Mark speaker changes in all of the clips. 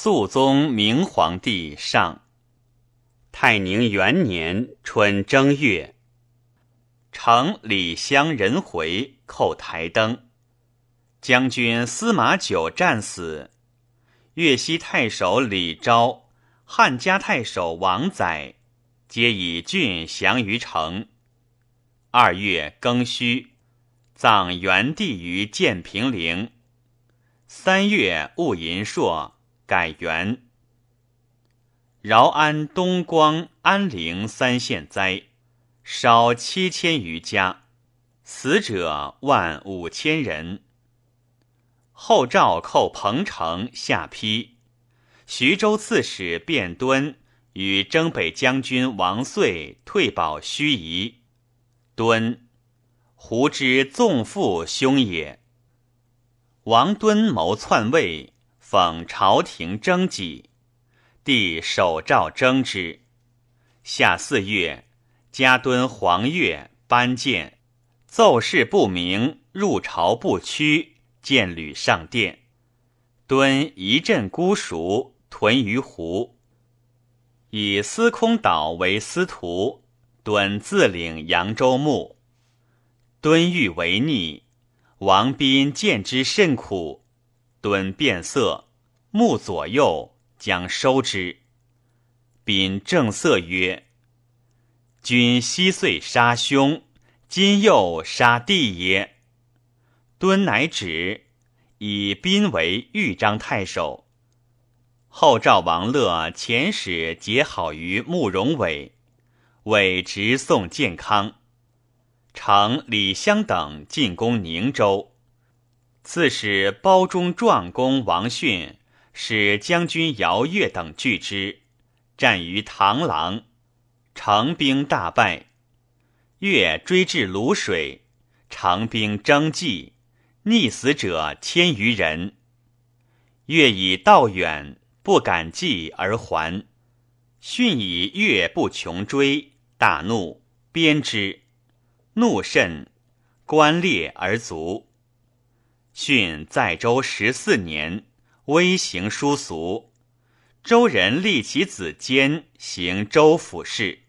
Speaker 1: 肃宗明皇帝上。太宁元年春正月，乘李乡人回叩台灯，将军司马九战死。越西太守李昭、汉家太守王载，皆以郡降于城。二月庚戌，葬元帝于建平陵。三月戊寅朔，改元。饶安、东光、安陵三县灾，烧七千余家，死者万五千人。后赵寇彭城，下邳。徐州刺史卞敦与征北将军王遂退保盱眙。敦，胡之纵父兄也。王敦谋篡位，讽朝廷征己。帝手诏征之。夏四月，加敦黄钺班谏，奏事不明，入朝不趋，见履上殿。敦一阵孤熟，屯于湖，以司空岛为司徒。敦自领扬州牧。敦欲为逆，王斌见之甚苦，敦变色，目左右。将收之。秉正色曰：“君昔岁杀兄，今又杀弟也。”敦乃止，以宾为豫章太守。后赵王乐遣使结好于慕容伟，伟直送建康。乘李襄等进攻宁州，刺史包中壮公王逊。使将军姚越等拒之，战于螳螂，长兵大败。越追至泸水，长兵争济，溺死者千余人。越以道远，不敢继而还。训以越不穷追，大怒，鞭之。怒甚，关裂而卒。训在州十四年。微行殊俗，周人立其子坚行州府事。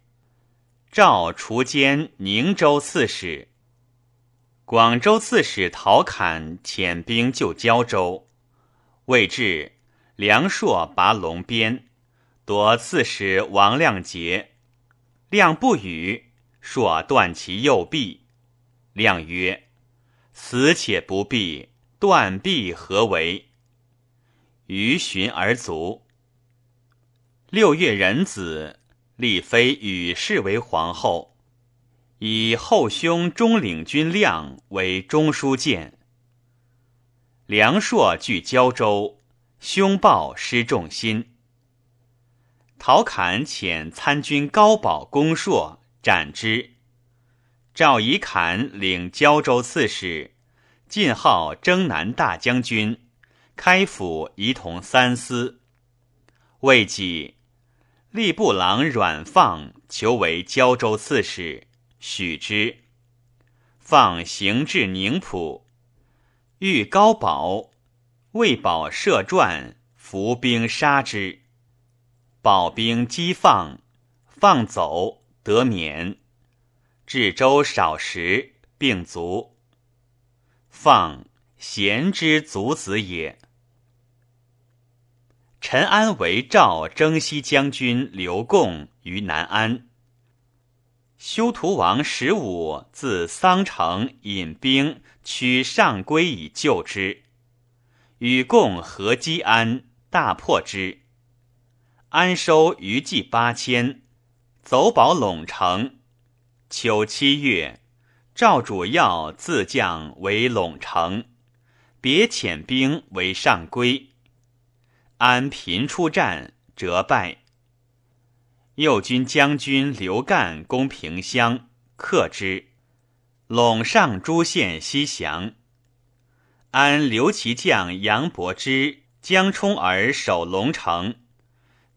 Speaker 1: 赵除坚宁州刺史。广州刺史陶侃遣兵救胶州，未至，梁硕拔龙鞭，夺刺史王亮节。亮不语，硕断其右臂。亮曰：“死且不避，断臂何为？”于寻而卒。六月壬子，立妃与氏为皇后，以后兄中领军亮为中书监。梁硕据胶州，凶暴失众心。陶侃遣参军高保攻硕，斩之。赵以侃领胶州刺史，晋号征南大将军。开府仪同三司，未几，吏部郎阮放求为胶州刺史，许之。放行至宁浦，遇高保，为保设传，伏兵杀之。保兵击放，放走得免。至州少时，病卒。放贤之族子也。陈安为赵征西将军刘贡于南安。修图王十五自桑城引兵趋上归以救之，与贡合击安，大破之。安收余计八千，走保陇城。秋七月，赵主要自将为陇城，别遣兵为上归。安平出战，折败。右军将军刘干攻平乡，克之。陇上诸县西降。安刘其将杨伯之、江充儿守龙城，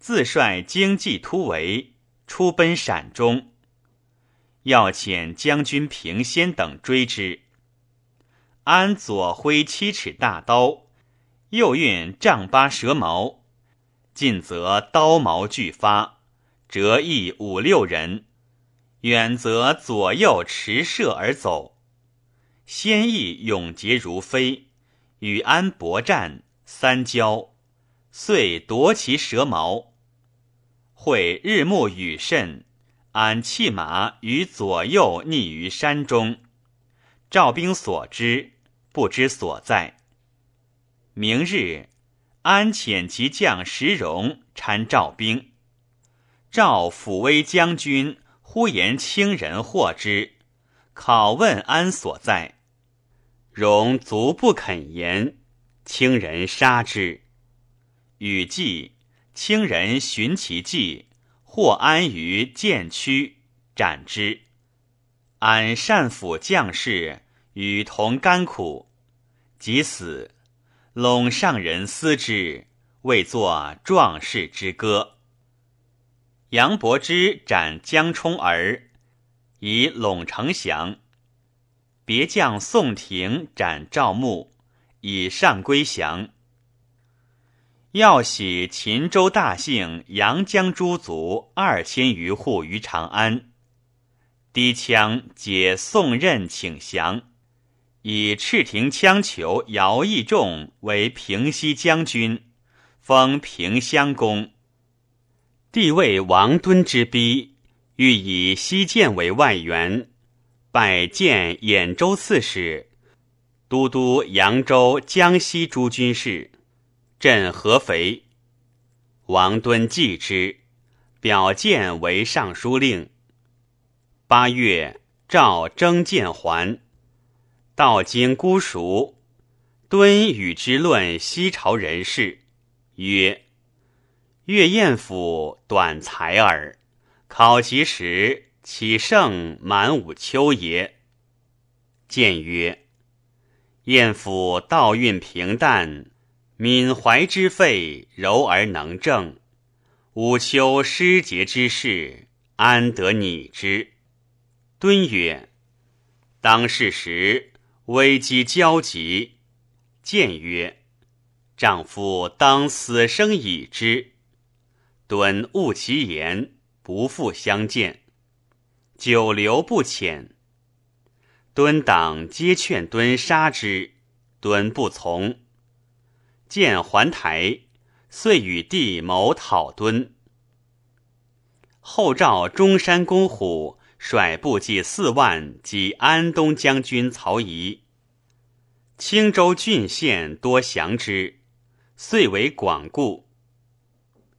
Speaker 1: 自率精骑突围，出奔陕中。要遣将军平先等追之。安左挥七尺大刀。右运丈八蛇矛，近则刀矛俱发，折翼五六人；远则左右持射而走。先意勇捷如飞，与安搏战三交，遂夺其蛇矛。会日暮雨甚，安弃马于左右匿于山中。赵兵所知，不知所在。明日，安遣其将石荣参赵兵。赵抚威将军呼言清人获之，拷问安所在。荣卒不肯言，清人杀之。禹季，清人寻其迹，获安于剑区，斩之。安善抚将士，与同甘苦，即死。陇上人思之，为作壮士之歌。杨伯之斩江充儿，以陇城降。别将宋廷斩赵牧，以上归降。要喜秦州大姓阳江诸族二千余户于长安，低羌解宋任请降。以赤亭羌酋姚义仲为平西将军，封平襄公。帝谓王敦之逼，欲以西涧为外援，拜建兖州刺史，都督扬州、江西诸军事，镇合肥。王敦继之，表建为尚书令。八月，诏征建还。道经孤熟，敦与之论西朝人事，曰：“岳彦甫短才耳，考其时，岂胜满五秋也？”见曰：“彦甫道运平淡，敏怀之肺柔而能正，五秋失节之事，安得拟之？”敦曰：“当世时。”危机交集，谏曰：“丈夫当死生已之。”敦勿其言，不复相见。久留不遣。敦党皆劝敦杀之，敦不从。见还台，遂与帝谋讨敦。后召中山公虎。率部骑四万及安东将军曹仪，青州郡县多降之，遂为广固。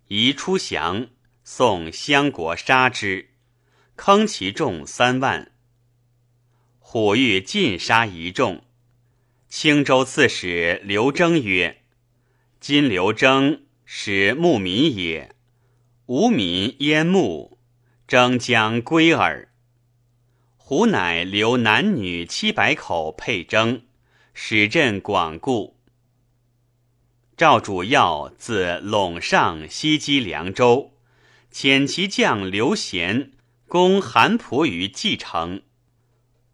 Speaker 1: 宜出降，宋襄国杀之，坑其众三万。虎欲尽杀一众，青州刺史刘征曰：“今刘征使牧民也，无民焉牧？征将归耳。”胡乃留男女七百口配征，使镇广固。赵主要自陇上西击凉州，遣其将刘贤攻韩普于蓟城。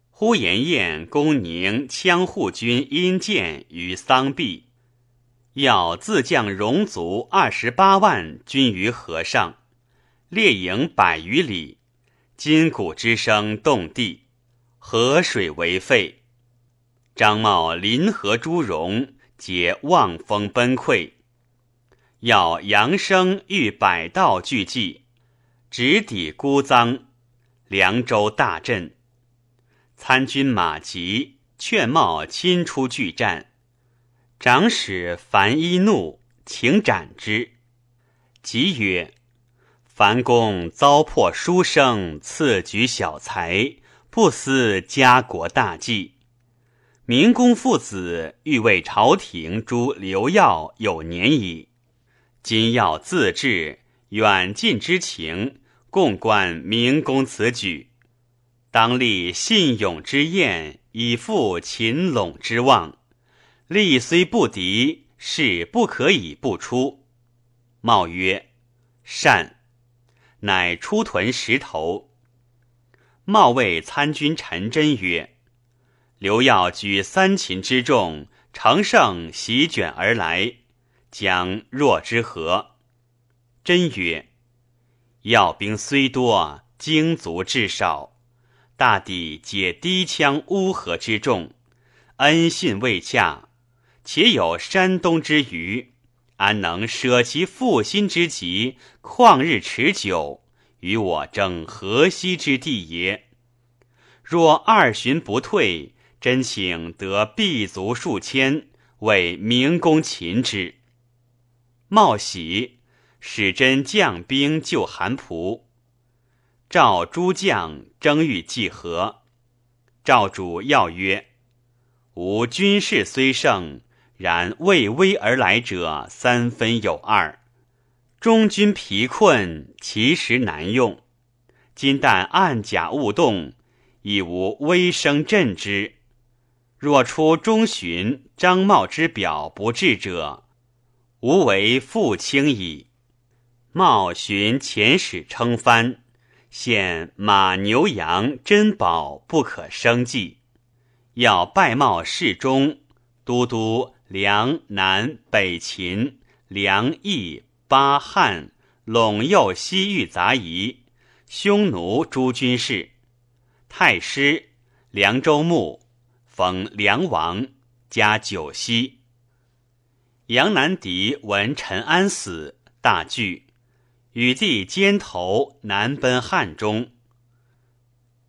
Speaker 1: 呼延晏攻宁羌护军殷建于桑壁，要自将戎卒二十八万军于河上，列营百余里。金鼓之声动地，河水为沸。张茂临河诸戎皆望风崩溃。要扬声欲百道俱济，直抵孤臧。凉州大震。参军马吉劝茂亲出拒战。长史樊一怒，请斩之。吉曰。樊公糟粕书生，赐举小才，不思家国大计。明公父子欲为朝廷诛刘耀有年矣，今要自治，远近之情，共观明公此举，当立信勇之宴，以复秦陇之望。力虽不敌，事不可以不出。茂曰：“善。”乃出屯石头。茂谓参军陈真曰：“刘耀举三秦之众，乘胜席卷而来，将若之何？”真曰：“要兵虽多，精卒至少，大抵皆低羌乌合之众，恩信未洽，且有山东之余，安能舍其负心之急，旷日持久，与我争河西之地也？若二旬不退，真请得必卒数千，为明公擒之。”冒喜。使真将兵救韩仆，召诸将争欲计和。赵主要曰：“吾军事虽胜，然畏危而来者三分有二。中军疲困，其实难用。今但暗甲勿动，亦无威声震之。若出中旬，张茂之表不至者，吾为负轻矣。”茂寻遣使称藩，现马牛羊珍宝不可生计，要拜茂侍中、都督梁南北秦、梁益巴汉陇右西域杂夷、匈奴诸军事、太师、凉州牧，封梁王，加九锡。杨南狄闻陈安死，大惧。与帝肩头南奔汉中，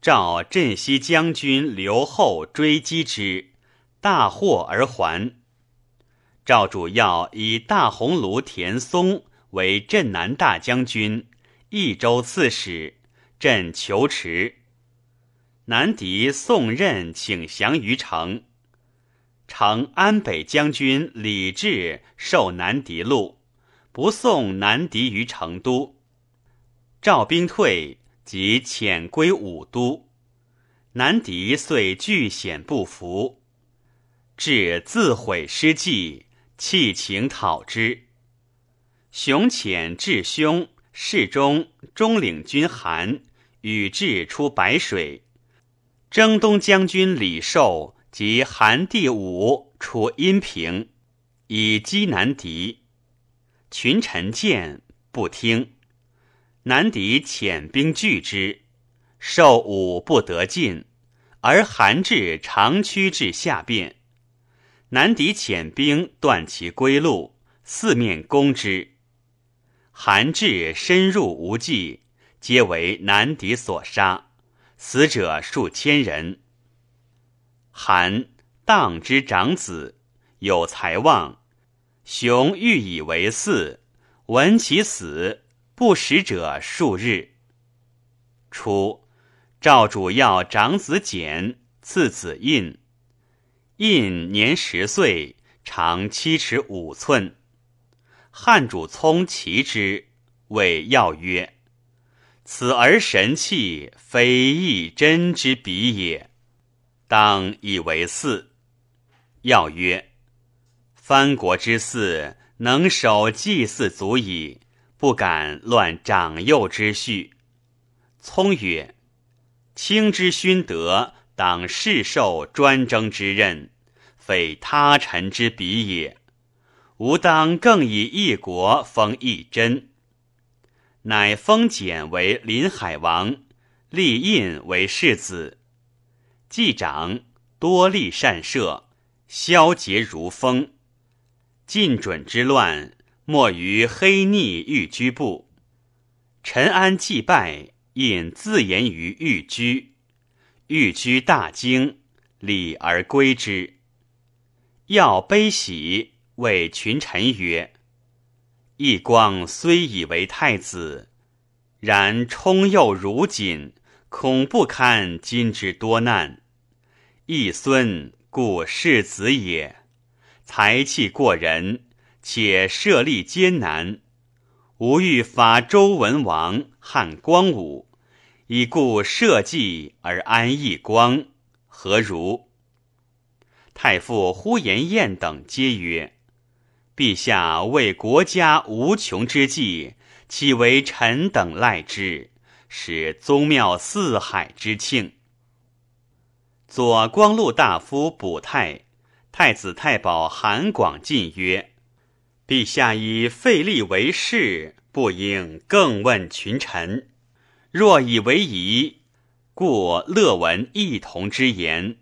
Speaker 1: 召镇西将军刘后追击之，大获而还。赵主要以大鸿胪田松为镇南大将军、益州刺史，镇求池。南狄宋任请降于城，城安北将军李治受南狄禄。不送南狄于成都，赵兵退，即遣归武都。南狄遂惧险不服，至自毁失计，弃情讨之。雄遣至兄侍中中领军韩与智出白水，征东将军李寿及韩第武出阴平，以击南敌。群臣见不听，南敌遣兵拒之，受武不得进，而韩至长驱至下边。南狄遣兵断其归路，四面攻之。韩至深入无计，皆为南狄所杀，死者数千人。韩当之长子，有才望。雄欲以为嗣，闻其死，不食者数日。初，赵主要长子简，次子印。印年十岁，长七尺五寸。汉主聪其之，谓要曰：“此儿神气，非一真之比也，当以为嗣。”要曰。藩国之嗣，能守祭祀足矣，不敢乱长幼之序。聪曰：“卿之勋德，当世受专征之任，非他臣之比也。吾当更以一国封一真。”乃封简为临海王，立印为世子。季长多立善射，消节如风。晋准之乱，莫于黑逆玉居部。陈安祭拜，引自言于玉居。欲居大惊，礼而归之。要悲喜，谓群臣曰：“义光虽以为太子，然冲幼如锦，恐不堪今之多难。义孙故世子也。”才气过人，且设立艰难。吾欲法周文王、汉光武，以故社稷而安逸光，何如？太傅呼延晏等皆曰：“陛下为国家无穷之计，岂为臣等赖之？使宗庙四海之庆。”左光禄大夫卜泰。太子太保韩广进曰：“陛下以废立为事，不应更问群臣。若以为宜，故乐闻异同之言。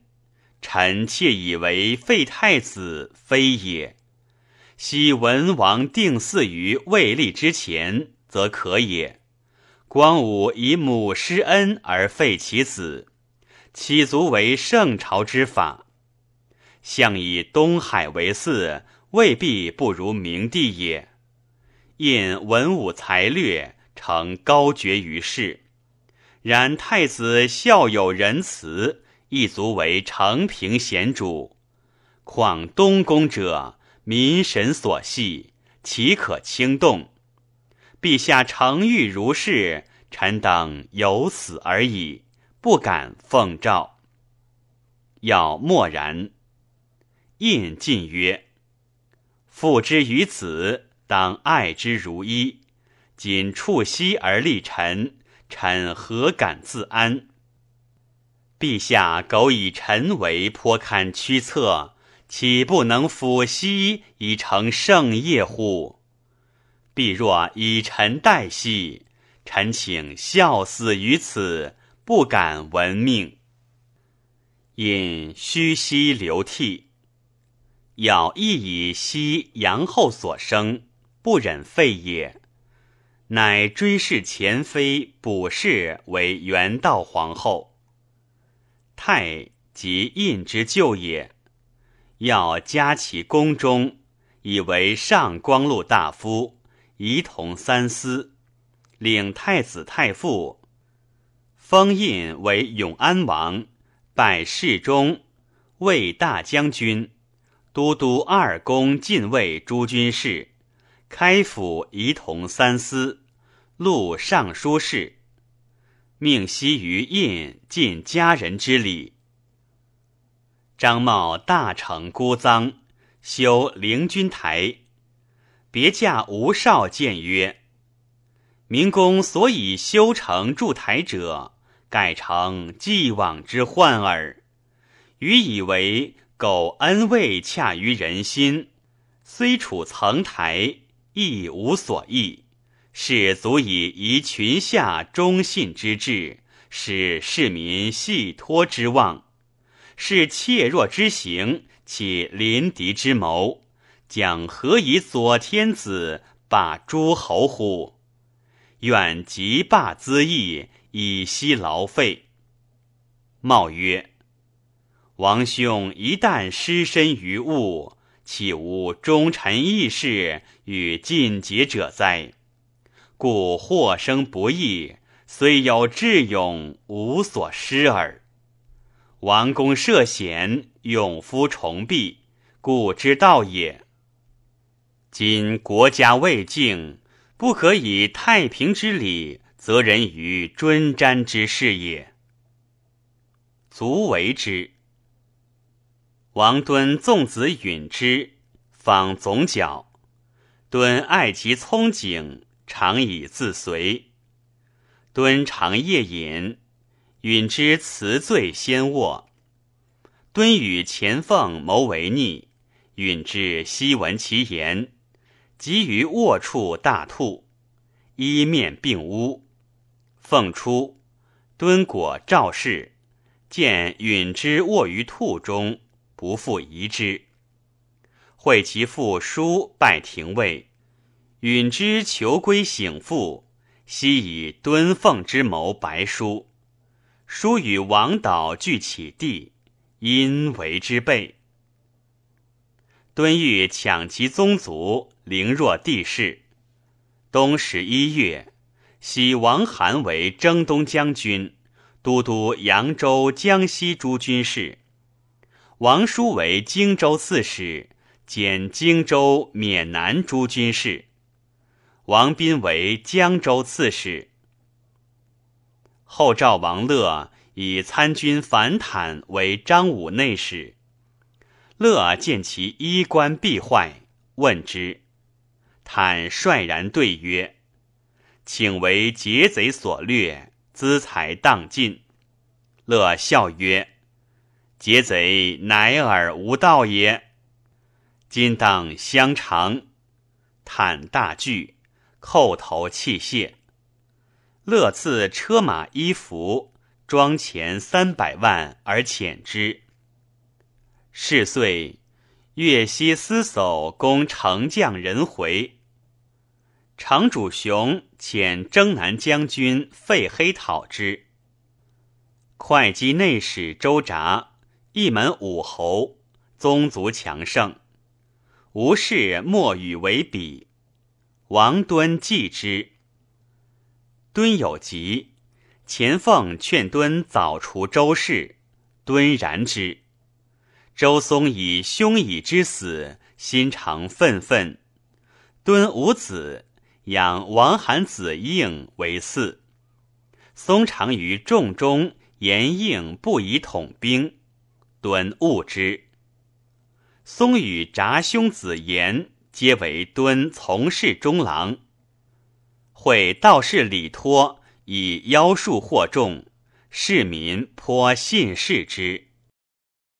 Speaker 1: 臣妾以为废太子非也。昔文王定嗣于魏立之前，则可也。光武以母施恩而废其子，岂足为圣朝之法？相以东海为嗣，未必不如明帝也。因文武才略，成高绝于世。然太子孝有仁慈，亦足为承平贤主。况东宫者，民神所系，岂可轻动？陛下诚欲如是，臣等有死而已，不敢奉诏。要默然。印进曰：“父之于子。”当爱之如一，仅触膝而立臣，臣何敢自安？陛下苟以臣为颇堪驱策，岂不能抚膝以成圣业乎？必若以臣代兮，臣请效死于此，不敢闻命。因虚膝流涕，要亦以膝阳后所生。不忍废也，乃追谥前妃卜氏为元道皇后。太即印之舅也，要加其宫中，以为上光禄大夫，仪同三司，领太子太傅，封印为永安王，拜侍中、为大将军、都督二宫禁卫诸军事。开府仪同三司，录尚书事，命西于印尽家人之礼。张茂大成孤臧，修灵君台，别驾吴少谏曰：“明公所以修成筑台者，盖成既往之患耳。余以为苟恩未洽于人心，虽处层台。”亦无所益，是足以移群下忠信之志，使市民系托之望，是怯弱之行，且临敌之谋，将何以左天子霸诸侯乎？愿即罢资义，以息劳费。茂曰：“王兄一旦失身于物。”岂无忠臣义士与尽节者哉？故祸生不义，虽有智勇，无所失耳。王公涉险，勇夫重避，故之道也。今国家未静，不可以太平之礼责人于尊瞻之事也。足为之。王敦纵子允之，访总角。敦爱其聪景，常以自随。敦常夜饮，允之辞醉先卧。敦与钱凤谋为逆，允之悉闻其言，即于卧处大吐，衣面并污。凤出，敦果赵氏，见允之卧于兔中。不复疑之。会其父叔拜廷尉，允之求归省父，悉以敦奉之谋白书。书与王导俱起地，因为之备。敦欲抢其宗族，凌弱帝室。冬十一月，徙王韩为征东将军，都督扬州、江西诸军事。王叔为荆州刺史，兼荆州、沔南诸军事。王斌为江州刺史。后赵王乐以参军樊坦为张武内史。乐见其衣冠必坏，问之，坦率然对曰：“请为劫贼所掠，资财荡尽。”乐笑曰。劫贼乃尔无道也，今当相偿。坦大惧，叩头泣谢。乐赐车马衣服，庄钱三百万而遣之。是岁，越西司叟攻城将人回，城主雄遣征南将军费黑讨之。会稽内史周札，一门武侯，宗族强盛，吴氏莫与为比。王敦继之。敦有疾，钱凤劝敦早除周氏，敦然之。周松以兄已之死，心常愤愤。敦无子，养王罕子应为嗣。松常于众中言应不以统兵，敦恶之。松与札兄子言皆为敦从事中郎。会道士李托以妖术惑众，市民颇信视之。